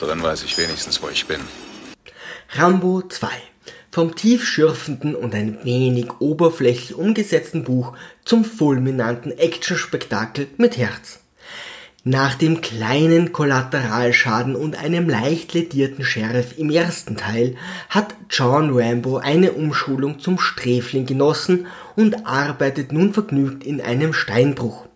drin weiß ich wenigstens, wo ich bin. Rambo 2 vom tiefschürfenden und ein wenig oberflächlich umgesetzten Buch zum fulminanten Actionspektakel mit Herz. Nach dem kleinen Kollateralschaden und einem leicht ledierten Sheriff im ersten Teil hat John Rambo eine Umschulung zum Sträfling genossen und arbeitet nun vergnügt in einem Steinbruch.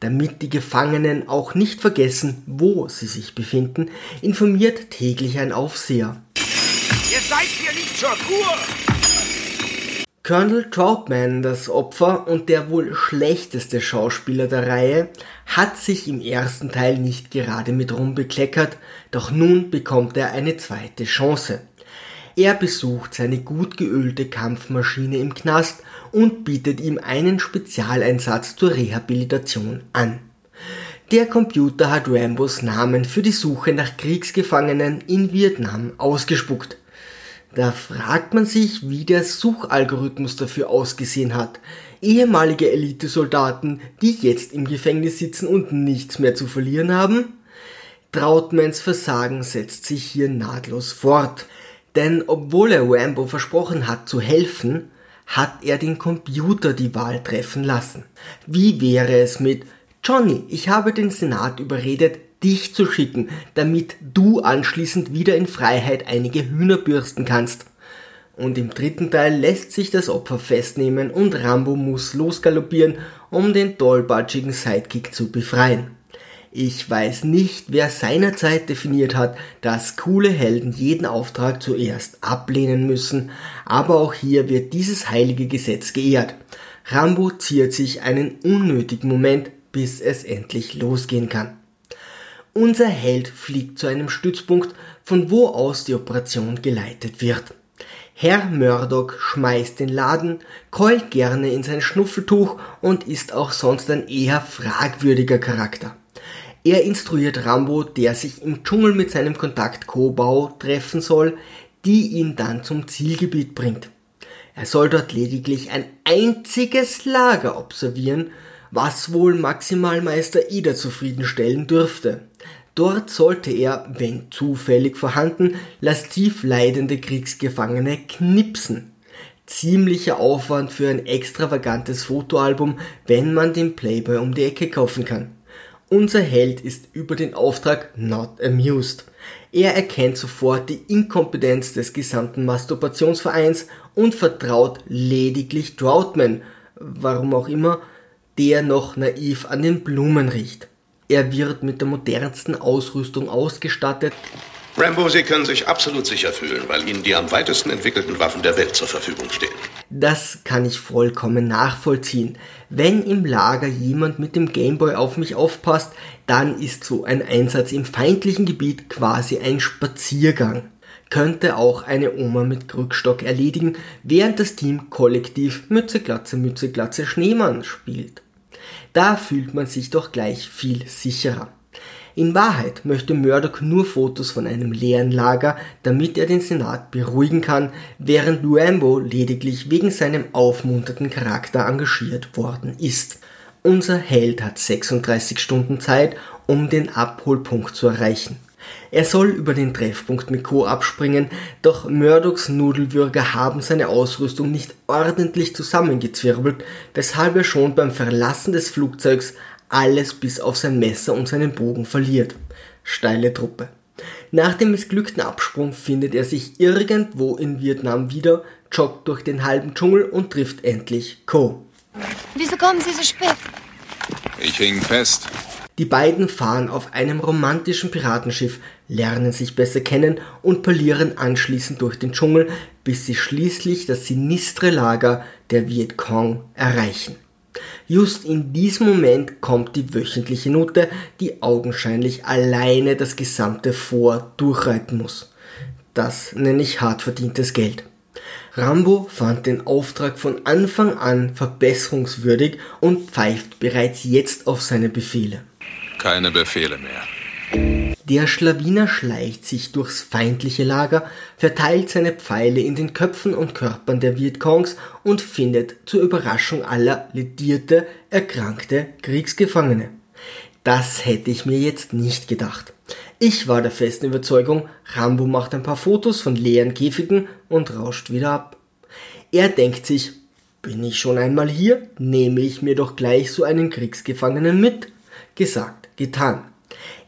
Damit die Gefangenen auch nicht vergessen, wo sie sich befinden, informiert täglich ein Aufseher. Ihr seid hier nicht zur Kur! Colonel Troutman, das Opfer und der wohl schlechteste Schauspieler der Reihe, hat sich im ersten Teil nicht gerade mit Ruhm bekleckert, doch nun bekommt er eine zweite Chance. Er besucht seine gut geölte Kampfmaschine im Knast und bietet ihm einen Spezialeinsatz zur Rehabilitation an. Der Computer hat Rambos Namen für die Suche nach Kriegsgefangenen in Vietnam ausgespuckt. Da fragt man sich, wie der Suchalgorithmus dafür ausgesehen hat. Ehemalige Elitesoldaten, die jetzt im Gefängnis sitzen und nichts mehr zu verlieren haben? Trautmans Versagen setzt sich hier nahtlos fort. Denn obwohl er Rambo versprochen hat zu helfen, hat er den Computer die Wahl treffen lassen. Wie wäre es mit Johnny, ich habe den Senat überredet, dich zu schicken, damit du anschließend wieder in Freiheit einige Hühner bürsten kannst. Und im dritten Teil lässt sich das Opfer festnehmen und Rambo muss losgaloppieren, um den tollbatschigen Sidekick zu befreien. Ich weiß nicht, wer seinerzeit definiert hat, dass coole Helden jeden Auftrag zuerst ablehnen müssen, aber auch hier wird dieses heilige Gesetz geehrt. Rambo ziert sich einen unnötigen Moment, bis es endlich losgehen kann. Unser Held fliegt zu einem Stützpunkt, von wo aus die Operation geleitet wird. Herr Murdoch schmeißt den Laden, keult gerne in sein Schnuffeltuch und ist auch sonst ein eher fragwürdiger Charakter. Er instruiert Rambo, der sich im Dschungel mit seinem Kontakt Kobau treffen soll, die ihn dann zum Zielgebiet bringt. Er soll dort lediglich ein einziges Lager observieren, was wohl Maximalmeister Ida zufriedenstellen dürfte. Dort sollte er, wenn zufällig vorhanden, lasziv leidende Kriegsgefangene knipsen. Ziemlicher Aufwand für ein extravagantes Fotoalbum, wenn man den Playboy um die Ecke kaufen kann. Unser Held ist über den Auftrag not amused. Er erkennt sofort die Inkompetenz des gesamten Masturbationsvereins und vertraut lediglich Troutman, warum auch immer, der noch naiv an den Blumen riecht. Er wird mit der modernsten Ausrüstung ausgestattet. Rambo, Sie können sich absolut sicher fühlen, weil Ihnen die am weitesten entwickelten Waffen der Welt zur Verfügung stehen. Das kann ich vollkommen nachvollziehen. Wenn im Lager jemand mit dem Gameboy auf mich aufpasst, dann ist so ein Einsatz im feindlichen Gebiet quasi ein Spaziergang. Könnte auch eine Oma mit Krückstock erledigen, während das Team kollektiv Mütze Glatze Mütze Glatze Schneemann spielt. Da fühlt man sich doch gleich viel sicherer. In Wahrheit möchte Murdoch nur Fotos von einem leeren Lager, damit er den Senat beruhigen kann, während Rambo lediglich wegen seinem aufmunternden Charakter engagiert worden ist. Unser Held hat 36 Stunden Zeit, um den Abholpunkt zu erreichen. Er soll über den Treffpunkt mit Co. abspringen, doch Murdochs Nudelwürger haben seine Ausrüstung nicht ordentlich zusammengezwirbelt, weshalb er schon beim Verlassen des Flugzeugs alles bis auf sein Messer und seinen Bogen verliert. Steile Truppe. Nach dem missglückten Absprung findet er sich irgendwo in Vietnam wieder, joggt durch den halben Dschungel und trifft endlich Co. Wieso kommen Sie so spät? Ich hing fest. Die beiden fahren auf einem romantischen Piratenschiff, lernen sich besser kennen und parlieren anschließend durch den Dschungel, bis sie schließlich das sinistre Lager der Vietcong erreichen. Just in diesem Moment kommt die wöchentliche Note, die augenscheinlich alleine das gesamte Vor durchreiten muss. Das nenne ich hart verdientes Geld. Rambo fand den Auftrag von Anfang an verbesserungswürdig und pfeift bereits jetzt auf seine Befehle. Keine Befehle mehr. Der Schlawiner schleicht sich durchs feindliche Lager, verteilt seine Pfeile in den Köpfen und Körpern der Vietcongs und findet zur Überraschung aller ledierte, erkrankte Kriegsgefangene. Das hätte ich mir jetzt nicht gedacht. Ich war der festen Überzeugung, Rambo macht ein paar Fotos von leeren Käfigen und rauscht wieder ab. Er denkt sich, bin ich schon einmal hier, nehme ich mir doch gleich so einen Kriegsgefangenen mit. Gesagt, getan.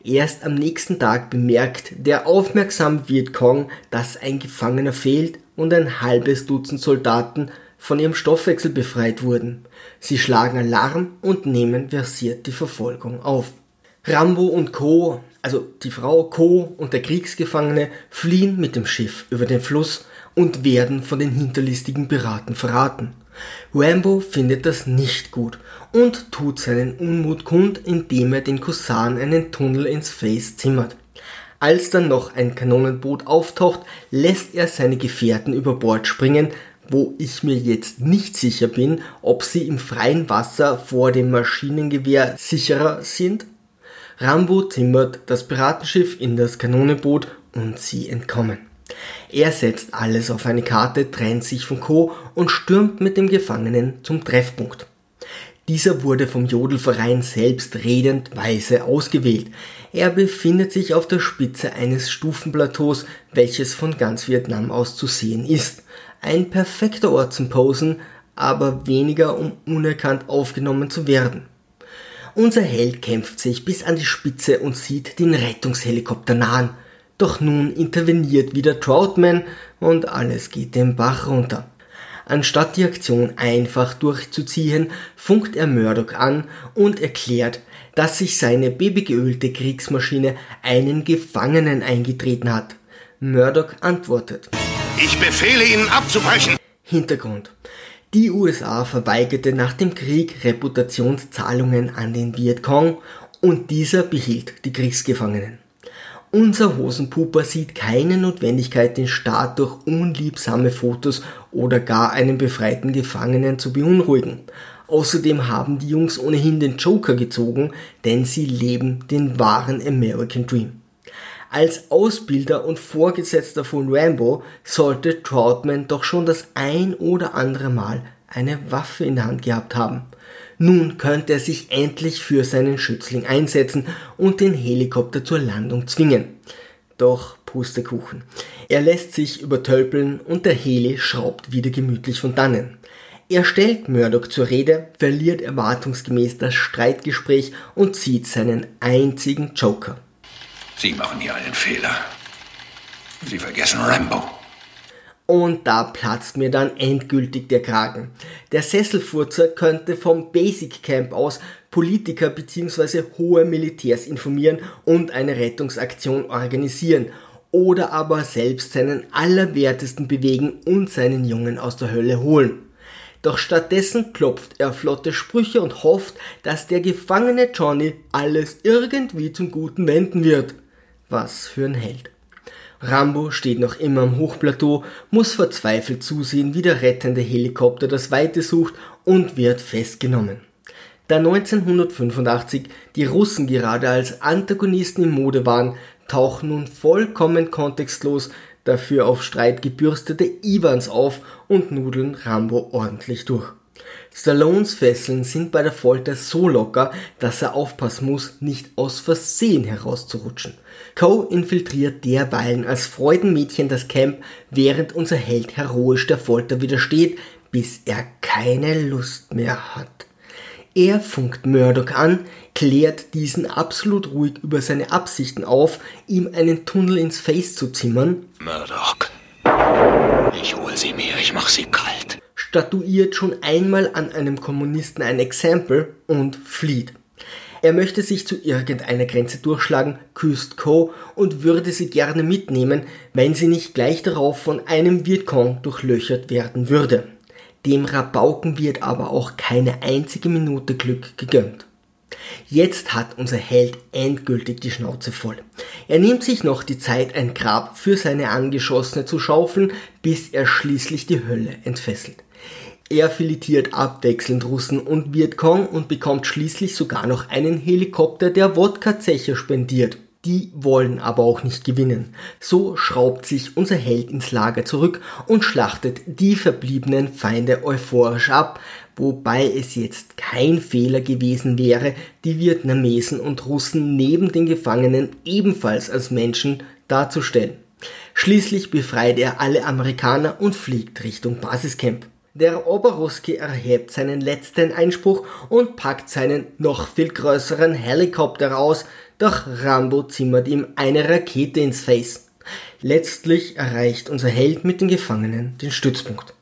Erst am nächsten Tag bemerkt der aufmerksame Vietcong, dass ein Gefangener fehlt und ein halbes Dutzend Soldaten von ihrem Stoffwechsel befreit wurden. Sie schlagen Alarm und nehmen versiert die Verfolgung auf. Rambo und Co., also die Frau Co. und der Kriegsgefangene, fliehen mit dem Schiff über den Fluss und werden von den hinterlistigen Piraten verraten. Rambo findet das nicht gut und tut seinen Unmut kund, indem er den Kusan einen Tunnel ins Face zimmert. Als dann noch ein Kanonenboot auftaucht, lässt er seine Gefährten über Bord springen, wo ich mir jetzt nicht sicher bin, ob sie im freien Wasser vor dem Maschinengewehr sicherer sind. Rambo zimmert das Piratenschiff in das Kanonenboot und sie entkommen. Er setzt alles auf eine Karte, trennt sich von Co. und stürmt mit dem Gefangenen zum Treffpunkt. Dieser wurde vom Jodelverein selbst redend weise ausgewählt. Er befindet sich auf der Spitze eines Stufenplateaus, welches von ganz Vietnam aus zu sehen ist. Ein perfekter Ort zum Posen, aber weniger um unerkannt aufgenommen zu werden. Unser Held kämpft sich bis an die Spitze und sieht den Rettungshelikopter nahen. Doch nun interveniert wieder Troutman und alles geht den Bach runter. Anstatt die Aktion einfach durchzuziehen, funkt er Murdoch an und erklärt, dass sich seine babygeölte Kriegsmaschine einen Gefangenen eingetreten hat. Murdoch antwortet. Ich befehle Ihnen abzubrechen. Hintergrund. Die USA verweigerte nach dem Krieg Reputationszahlungen an den Vietcong und dieser behielt die Kriegsgefangenen. Unser Hosenpuper sieht keine Notwendigkeit, den Staat durch unliebsame Fotos oder gar einen befreiten Gefangenen zu beunruhigen. Außerdem haben die Jungs ohnehin den Joker gezogen, denn sie leben den wahren American Dream. Als Ausbilder und Vorgesetzter von Rambo sollte Troutman doch schon das ein oder andere Mal eine Waffe in der Hand gehabt haben. Nun könnte er sich endlich für seinen Schützling einsetzen und den Helikopter zur Landung zwingen. Doch Pustekuchen. Er lässt sich übertölpeln und der Heli schraubt wieder gemütlich von dannen. Er stellt Murdoch zur Rede, verliert erwartungsgemäß das Streitgespräch und zieht seinen einzigen Joker. Sie machen hier einen Fehler. Sie vergessen Rambo. Und da platzt mir dann endgültig der Kragen. Der Sesselfurzer könnte vom Basic Camp aus Politiker bzw. hohe Militärs informieren und eine Rettungsaktion organisieren oder aber selbst seinen Allerwertesten bewegen und seinen Jungen aus der Hölle holen. Doch stattdessen klopft er flotte Sprüche und hofft, dass der gefangene Johnny alles irgendwie zum Guten wenden wird. Was für ein Held. Rambo steht noch immer am Hochplateau, muss verzweifelt zusehen, wie der rettende Helikopter das Weite sucht und wird festgenommen. Da 1985 die Russen gerade als Antagonisten in Mode waren, tauchen nun vollkommen kontextlos dafür auf Streit gebürstete Iwans auf und nudeln Rambo ordentlich durch. Stallones Fesseln sind bei der Folter so locker, dass er aufpassen muss, nicht aus Versehen herauszurutschen. Coe infiltriert derweilen als Freudenmädchen das Camp, während unser Held heroisch der Folter widersteht, bis er keine Lust mehr hat. Er funkt Murdoch an, klärt diesen absolut ruhig über seine Absichten auf, ihm einen Tunnel ins Face zu zimmern. Murdoch. Ich hol sie mir, ich mach sie kalt statuiert schon einmal an einem Kommunisten ein Exempel und flieht. Er möchte sich zu irgendeiner Grenze durchschlagen, küsst Co. und würde sie gerne mitnehmen, wenn sie nicht gleich darauf von einem Vietcong durchlöchert werden würde. Dem Rabauken wird aber auch keine einzige Minute Glück gegönnt. Jetzt hat unser Held endgültig die Schnauze voll. Er nimmt sich noch die Zeit, ein Grab für seine Angeschossene zu schaufeln, bis er schließlich die Hölle entfesselt. Er filetiert abwechselnd Russen und Vietcong und bekommt schließlich sogar noch einen Helikopter der Wodka-Zeche spendiert. Die wollen aber auch nicht gewinnen. So schraubt sich unser Held ins Lager zurück und schlachtet die verbliebenen Feinde euphorisch ab, wobei es jetzt kein Fehler gewesen wäre, die Vietnamesen und Russen neben den Gefangenen ebenfalls als Menschen darzustellen. Schließlich befreit er alle Amerikaner und fliegt Richtung Basiscamp. Der Oberruski erhebt seinen letzten Einspruch und packt seinen noch viel größeren Helikopter aus, doch Rambo zimmert ihm eine Rakete ins Face. Letztlich erreicht unser Held mit den Gefangenen den Stützpunkt.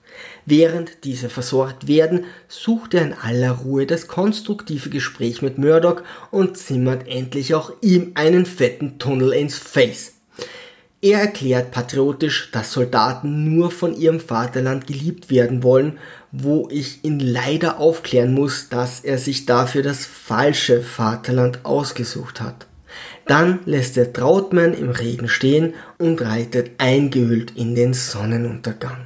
Während diese versorgt werden, sucht er in aller Ruhe das konstruktive Gespräch mit Murdoch und zimmert endlich auch ihm einen fetten Tunnel ins Face. Er erklärt patriotisch, dass Soldaten nur von ihrem Vaterland geliebt werden wollen, wo ich ihn leider aufklären muss, dass er sich dafür das falsche Vaterland ausgesucht hat. Dann lässt er Trautmann im Regen stehen und reitet eingehüllt in den Sonnenuntergang.